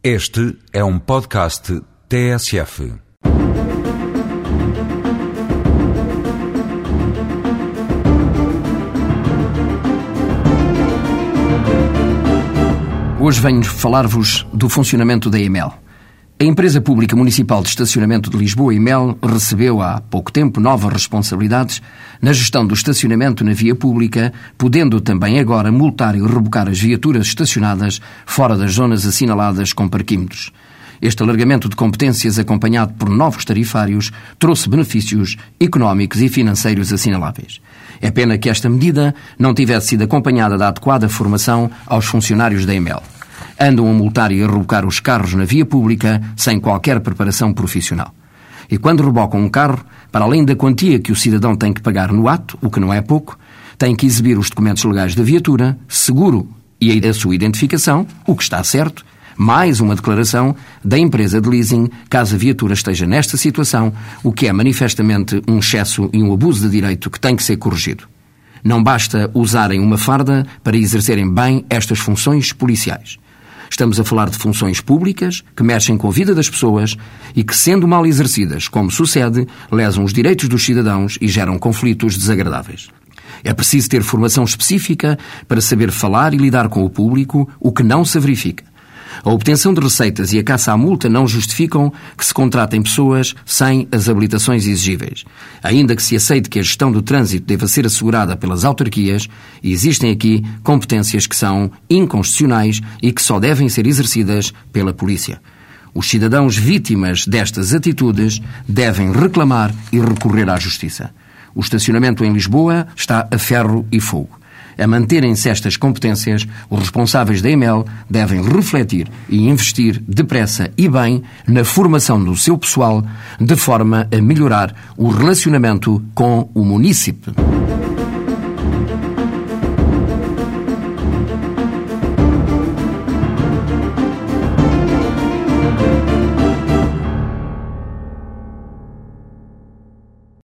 Este é um podcast TSF. Hoje venho falar-vos do funcionamento da EML. A Empresa Pública Municipal de Estacionamento de Lisboa, EML, recebeu há pouco tempo novas responsabilidades na gestão do estacionamento na via pública, podendo também agora multar e rebocar as viaturas estacionadas fora das zonas assinaladas com parquímetros. Este alargamento de competências, acompanhado por novos tarifários, trouxe benefícios económicos e financeiros assinaláveis. É pena que esta medida não tivesse sido acompanhada da adequada formação aos funcionários da EML andam a multar e a rebocar os carros na via pública sem qualquer preparação profissional. E quando rebocam um carro, para além da quantia que o cidadão tem que pagar no ato, o que não é pouco, tem que exibir os documentos legais da viatura, seguro e a sua identificação, o que está certo, mais uma declaração da empresa de leasing, caso a viatura esteja nesta situação, o que é manifestamente um excesso e um abuso de direito que tem que ser corrigido. Não basta usarem uma farda para exercerem bem estas funções policiais. Estamos a falar de funções públicas que mexem com a vida das pessoas e que, sendo mal exercidas, como sucede, lesam os direitos dos cidadãos e geram conflitos desagradáveis. É preciso ter formação específica para saber falar e lidar com o público, o que não se verifica. A obtenção de receitas e a caça à multa não justificam que se contratem pessoas sem as habilitações exigíveis. Ainda que se aceite que a gestão do trânsito deva ser assegurada pelas autarquias, existem aqui competências que são inconstitucionais e que só devem ser exercidas pela polícia. Os cidadãos vítimas destas atitudes devem reclamar e recorrer à justiça. O estacionamento em Lisboa está a ferro e fogo a manterem-se estas competências, os responsáveis da EML devem refletir e investir depressa e bem na formação do seu pessoal, de forma a melhorar o relacionamento com o munícipe.